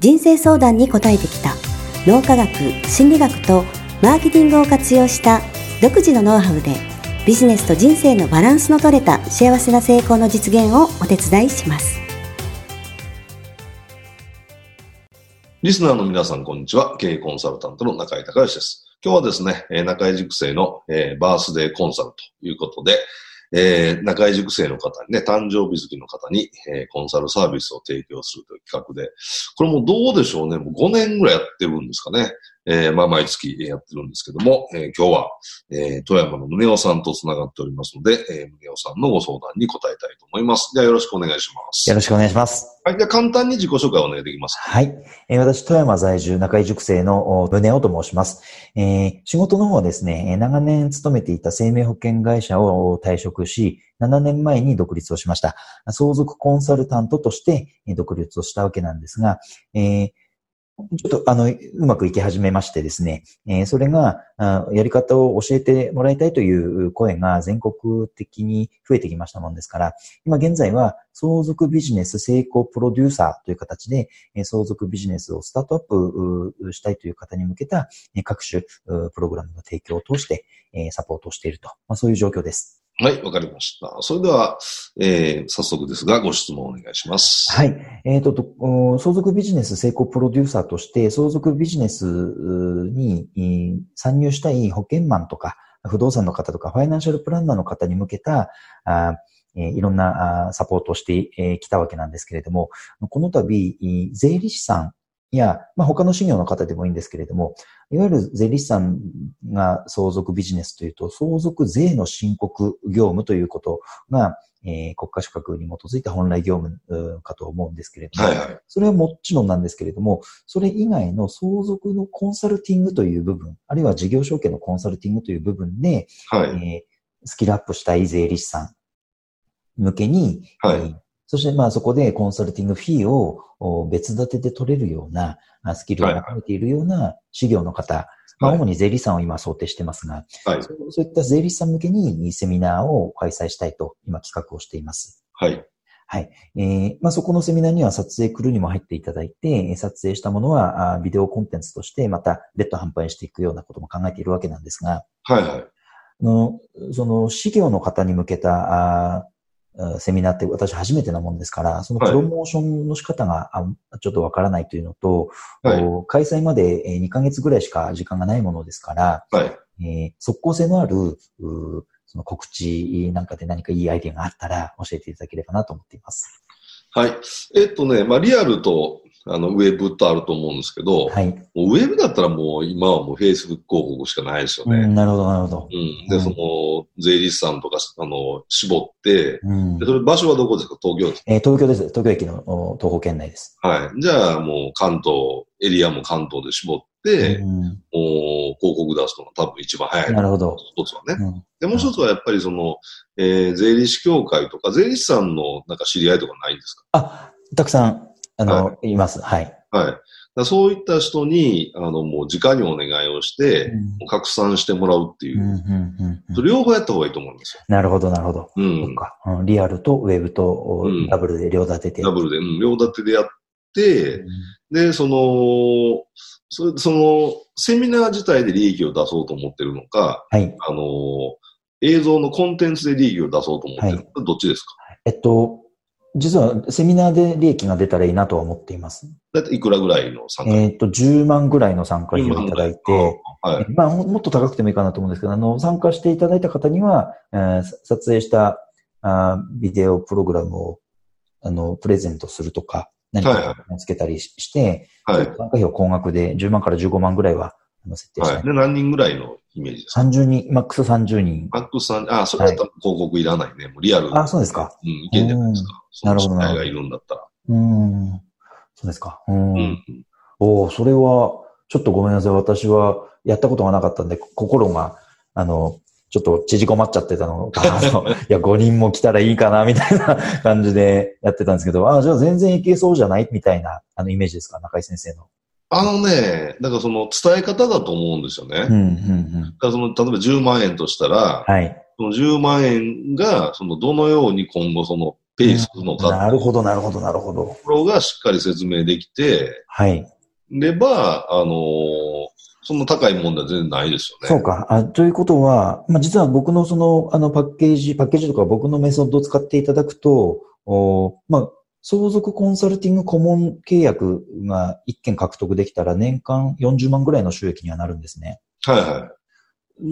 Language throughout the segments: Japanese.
人生相談に答えてきた脳科学心理学とマーケティングを活用した独自のノウハウでビジネスと人生のバランスの取れた幸せな成功の実現をお手伝いしますリスナーの皆さん、こんにちは。経営コンサルタントの中井隆義です。今日はですね、中井塾生のバースデーコンサルということで、えー、中井塾生の方にね、誕生日好きの方に、えー、コンサルサービスを提供するという企画で、これもどうでしょうね、もう5年ぐらいやってるんですかね。えー、まあ、毎月やってるんですけども、えー、今日は、えー、富山の宗男さんと繋がっておりますので、えー、宗男さんのご相談に答えたいと思います。じゃあよろしくお願いします。よろしくお願いします。はい。じゃあ簡単に自己紹介をお願いできますはい。えー、私、富山在住中井塾生の宗男と申します。えー、仕事の方はですね、長年勤めていた生命保険会社を退職し、7年前に独立をしました。相続コンサルタントとして独立をしたわけなんですが、えーちょっと、あの、うまくいき始めましてですね、えー、それがあやり方を教えてもらいたいという声が全国的に増えてきましたもんですから、今現在は相続ビジネス成功プロデューサーという形でえ、相続ビジネスをスタートアップしたいという方に向けたえ各種プログラムの提供を通してえサポートをしていると、まあ、そういう状況です。はい、わかりました。それでは、えー、早速ですが、ご質問をお願いします。はい。えっ、ー、と、相続ビジネス成功プロデューサーとして、相続ビジネスに参入したい保険マンとか、不動産の方とか、ファイナンシャルプランナーの方に向けた、あえいろんなサポートをしてきたわけなんですけれども、この度、税理士さんや、まあ、他の事業の方でもいいんですけれども、いわゆる税理士さんが相続ビジネスというと、相続税の申告業務ということが、えー、国家資格に基づいた本来業務かと思うんですけれども、はいはい、それはもちろんなんですけれども、それ以外の相続のコンサルティングという部分、あるいは事業承継のコンサルティングという部分で、はい、えー、スキルアップしたい税理士さん向けに、はい、そしてまあそこでコンサルティングフィーを別立てで取れるようなスキルを求めているような事業の方、はい、まあ主に税理士さんを今想定してますが、はい、そういった税理士さん向けにセミナーを開催したいと今企画をしています。はい。はい。えー、まあ、そこのセミナーには撮影クルーにも入っていただいて、撮影したものはあビデオコンテンツとしてまた別途販売していくようなことも考えているわけなんですが、はいはい。のその、事業の方に向けたあセミナーって私初めてなもんですから、そのプロモーションの仕方がちょっとわからないというのと、はい、開催まで2ヶ月ぐらいしか時間がないものですから、はい、えー、即効性のあるその告知なんかで何かいいアイデアがあったら教えていただければなと思っています。はい。えっとね、まあ、リアルとあの、ウェブとあると思うんですけど、はい。もうウェブだったらもう今はもう Facebook 広告しかないですよね。うん、なるほど、なるほど。うん。で、うん、その、税理士さんとか、あの、絞って、うん、で、それ場所はどこですか？東京ですか？えー、東京です。東京駅の東方圏内です。はい。じゃあもう関東、エリアも関東で絞って、うん、もう広告出すのが多分一番早い。なるほど。一つはね。うん、で、もう一つはやっぱりその、えー、税理士協会とか、税理士さんのなんか知り合いとかないんですか？あ、たくさんあの、はい、います。はい。はい。そういった人に、あの、もう直にお願いをして、うん、拡散してもらうっていう。うんうんうん、両方やった方がいいと思うんですよ。なるほど、なるほど。うん。かリアルとウェブとダブルで両立てて、ダブルで、うん、両立てでやって、で、その、そその、セミナー自体で利益を出そうと思ってるのか、はい。あの、映像のコンテンツで利益を出そうと思ってるのか、はい、どっちですか？えっと、実はセミナーで利益が出たらいいなとは思っています。だっていくらぐらいの参加えっ、と、10万ぐらいの参加費をいただい。て、はい、まあ、もっと高くてもいいかなと思うんですけど、あの、参加していただいた方には、えー、撮影したあビデオプログラムを、あの、プレゼントするとか、何かつけたりして、はい、参加費を高額で10万から15万ぐらいは設定して、はい。で、何人ぐらいのイメージですか ?30 人、マックス30人。マックス30、あ、それだったら広告いらないね。はい、もうリアル。あ、そうですか。うん、いけるんじゃないですか。なるほど。ながいるんだったら。うん。そうですか。うん。うんおおそれは、ちょっとごめんなさい。私はやったことがなかったんで、心が、あの、ちょっと縮こまっちゃってたのかな。いや、5人も来たらいいかな、みたいな感じでやってたんですけど、ああ、じゃあ全然いけそうじゃない？みたいな、あの、イメージですか、中井先生の。あのね、だからその伝え方だと思うんですよね。うん、うん、うん。だからその、例えば10万円としたら、はい。その10万円が、その、どのように今後その、ペースするのかなるほど、なるほど、なるほど。ところがしっかり説明できて、はい。れば、あのーそんな高いもんでは全然ないですよね。そうか。あということは、まあ、実は僕のその、あの、パッケージ、パッケージとか僕のメソッドを使っていただくと、おまあ、相続コンサルティング顧問契約が1件獲得できたら年間40万ぐらいの収益にはなるんですね。はいはい。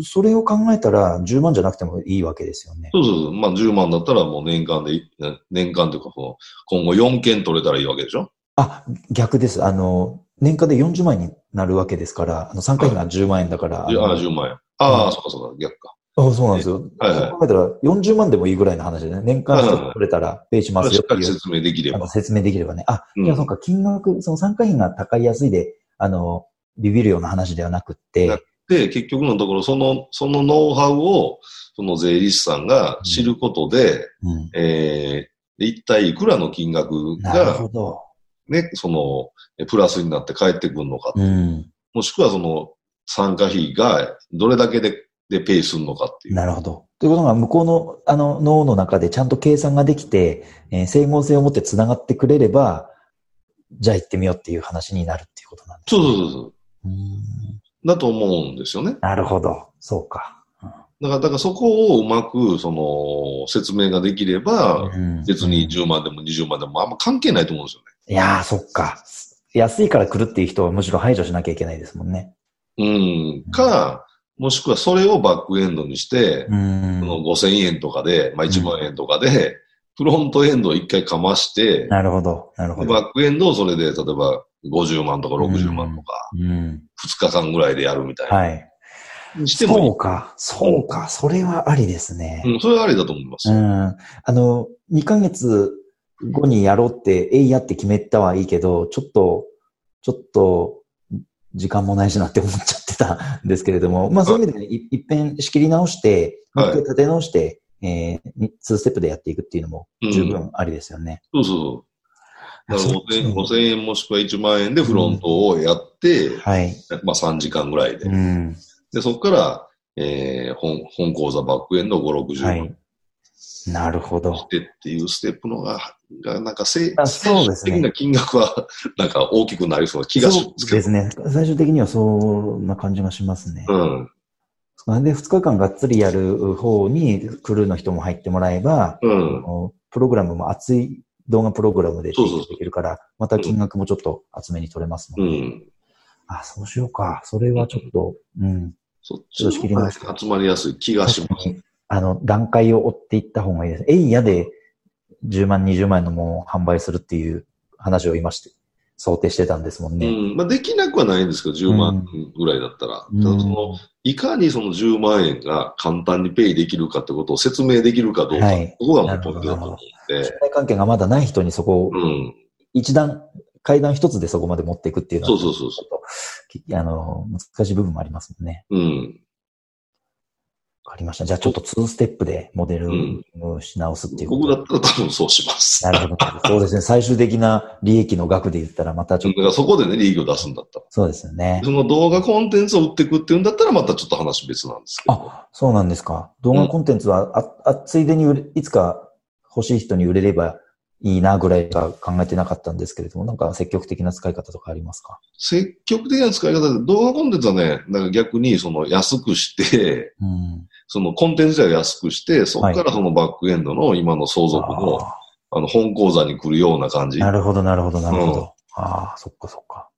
それを考えたら10万じゃなくてもいいわけですよね。そうそうそう。まあ10万だったらもう年間でい、年間というかこの、今後4件取れたらいいわけでしょ？あ、逆です。あの、年間で40万円になるわけですから、あの、参加費が10万円だから。いやああ、の10万円。ああ、うんそうかそうか、逆か。あそうなんですよ。はい考えたら40万でもいいぐらいの話でね。年間取れたらペイしますしっか。り説明できれば。説明できればね。あ、うんいや、そうか、金額、その参加費が高い安いで、あの、ビビるような話ではなくって、なで、結局のところ、その、そのノウハウを、その税理士さんが知ることで、うん。えー、で一体いくらの金額なるが、ほど。ね、その、えプラスになって返ってくるのか、うん。もしくはその、参加費がどれだけで、でペイするのかっていう。なるほど。ということが、向こうの、あの、脳の中でちゃんと計算ができて、えー整合性を持って繋がってくれれば、じゃあ行ってみようっていう話になるっていうことなんですそうね。そうそうそう。うーんだと思うんですよね。なるほど。そうか。だから、だからそこをうまく、その、説明ができれば、うん別に10万でも20万でもあんま関係ないと思うんですよね。いやー、そっか。安いから来るっていう人はむしろ排除しなきゃいけないですもんね。うん。か、もしくはそれをバックエンドにして、うんその5000円とかで、まあ1万円とかで、フロントエンドを一回かまして、なるほど。なるほど。でバックエンドをそれで、例えば50万とか60万とか、うん。2日間ぐらいでやるみたいな。はい。にしてもそうか。そうか。それはありですね。うん、それはありだと思いますよ。うん。あの、2ヶ月後にやろうって、えいやって決めたはいいけど、ちょっと、ちょっと、時間もないしなって思っちゃってたんですけれども、まあそういう意味で、ね、い一遍仕切り直して、もう一回立て直して、えー、2ステップでやっていくっていうのも十分ありですよね。そうそう。だからそっち5000 5000円もしくは1万円でフロントをやって、はい。まあ3時間ぐらいで。うん。で、そこから、えー、本、本講座バックエンド5、60万はい。なるほど。してっていうステップのが、がなんかせ、あそうですね的な金額は、なんか大きくなりそうな気がしますけど。そうですね。最終的にはそんな感じがしますね。うん。で、2日間がっつりやる方にクルーの人も入ってもらえば、うん。プログラムも熱い動画プログラムでできるから、また金額もちょっと厚めに取れますもね。うんん。あ、そうしようか。それはちょっと、うん。そっちの方が集まりやすい気がします。あの、段階を追っていった方がいいです。えいやで10万、20万円のものを販売するっていう話を今して、想定してたんですもんね。うん。まあ、できなくはないんですけど、10万ぐらいだったら。ただその、いかにその10万円が簡単にペイできるかってことを説明できるかどうか、はいここがポイントだと思うんで信、頼関係がまだない人にそこをうん。一段、階段一つでそこまで持っていくっていうのは、そうそうそうそちょっときあの、難しい部分もありますもんね。う。うん。わかりました。じゃあちょっと2ステップでモデルをし直すっていうこと。僕だったら多分そうします。なるほど。そうですね。最終的な利益の額で言ったらまたちょっと、だからそこでね、利益を出すんだったら。そうですよね。その動画コンテンツを売っていくっていうんだったらまたちょっと話別なんですけど。あ、そうなんですか。動画コンテンツは、あ、あ、ついでに売れ、いつか欲しい人に売れればいいなぐらいが考えてなかったんですけれども、なんか積極的な使い方とかありますか？積極的な使い方で、動画コンテンツはね、なんか逆にその安くして、うん。そのコンテンツは安くして、そこからそのバックエンドの今の相続の、ああの、本講座に来るような感じ。ーなるほど、なるほど、なるほうんど。ああ、そっかそっか。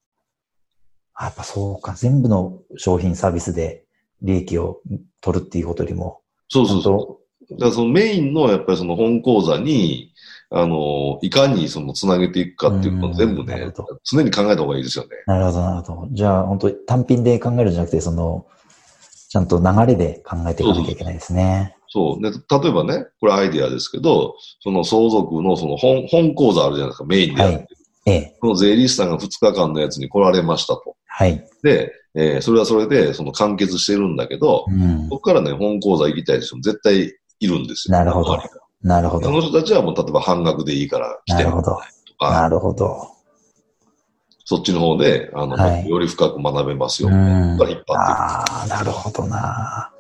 あやっぱそうか。全部の商品サービスで利益を取るっていうことよりも、そうそう本そう。当？だからそのメインのやっぱりその本講座に、あの、いかにそのつなげていくかっていうのを全部ね常に考えた方がいいですよね。なるほど、なるほど。じゃあ、本当単品で考えるんじゃなくて、その、ちゃんと流れで考えていかなきゃいけないですね。そう。で、例えばね、これアイディアですけど、その相続のその本、本講座あるじゃないですか、メインでやってる。ええ。この税理士さんが2日間のやつに来られましたと。はい。で、えーそれはそれで、その完結してるんだけど、うんこ。こからね、本講座行きたい人も絶対いるんですよ。なるほどなるほど。その人たちはもう例えば半額でいいから来てなるほどとか、なるほど。そっちの方で、あの、はいより深く学べますよ。うんが引っ張っていく。ああ、なるほどな。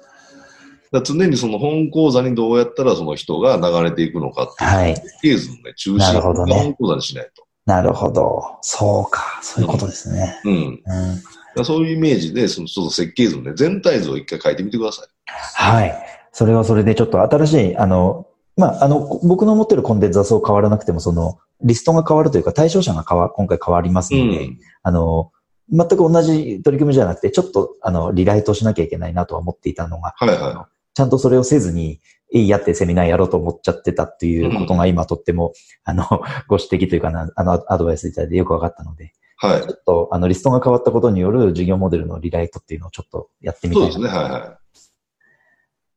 常にその本講座にどうやったらその人が流れていくのかっていう、はい。ケースのね、中な心るほどね本講座にしないと。なるほど。そうか。そういうことですね。うん。うん。だからそういうイメージで、そのちょっと設計図のね、全体図を一回書いてみてください。はい。それはそれでちょっと新しい、あの、まあ、あの、僕の持ってるコンデンサスを変わらなくても、その、リストが変わるというか、対象者が変わ、今回変わりますので、うん。ああの、全く同じ取り組みじゃなくて、ちょっと、あの、リライトしなきゃいけないなとは思っていたのが、はいはちゃんとそれをせずに、いいやってセミナーやろうと思っちゃってたっていうことが今とっても、あの、ご指摘というかな、あの、アドバイスいただいてよくわかったので、い。はいちょ。っと、あの、リストが変わったことによる事業モデルのリライトっていうのをちょっとやってみたいな。そうですね、はいはい。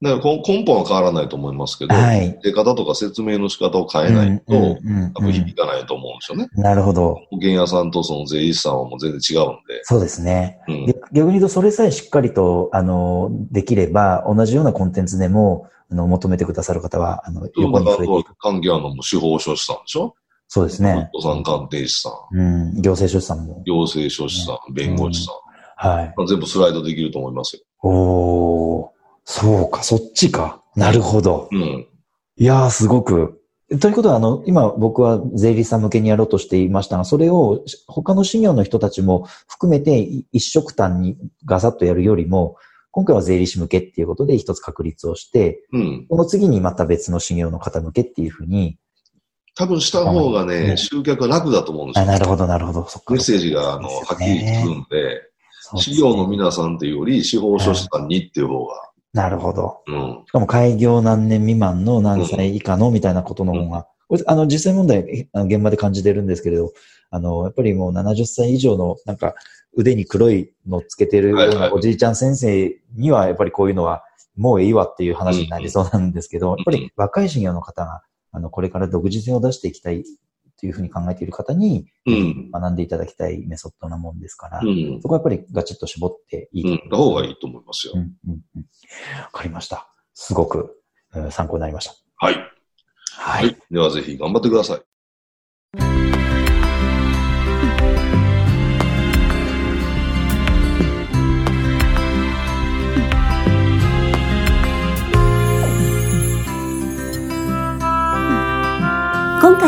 だからこ根本は変わらないと思いますけど、はい。出方とか説明の仕方を変えないと、うんうんうん多分響かないと思うんですよね。なるほど。保険屋さんとその税理士さんはもう全然違うんで。そうですね。うんで逆に言うと、それさえしっかりと、あの、できれば、同じようなコンテンツでも、あの、求めてくださる方は、あの、横に増えていく。そうですね。不動産鑑定士さん、うん。行政出産も。行政書士さん、弁護士さん。はい。まあ全部スライドできると思いますよ。おー。そうか、そっちか。なるほど。うん。いやー、すごく。ということは、あの、今僕は税理士さん向けにやろうとしていましたが、それを他の事業の人たちも含めてい一色単にガサッとやるよりも、今回は税理士向けっていうことで一つ確立をして、うん。その次にまた別の事業の方向けっていうふうに、多分した方がうんね、集客は楽だと思うんですあ、よ。なるほど、なるほど。そっか。メッセージが、あの、はっきり聞くんで、そうですねの皆さんっていうより、司法書士さんにっていう方が、なるほど。うん。しかも開業何年未満の何歳以下のみたいなことの方が、これあの、実際問題、あの現場で感じてるんですけれど、あの、やっぱりもう70歳以上の、なんか、腕に黒いのつけてるおじいちゃん先生には、やっぱりこういうのは、もういいわっていう話になりそうなんですけど、やっぱり若い事業の方が、あの、これから独自性を出していきたいというふうに考えている方に、うん。学んでいただきたいメソッドなもんですから、うん。そこはやっぱりガチッと絞っていいとうん。思いますた方がいいと思いますよう。んうんうんわかりました。すごく、うん参考になりました。はい。ははい。ではぜひ頑張ってください。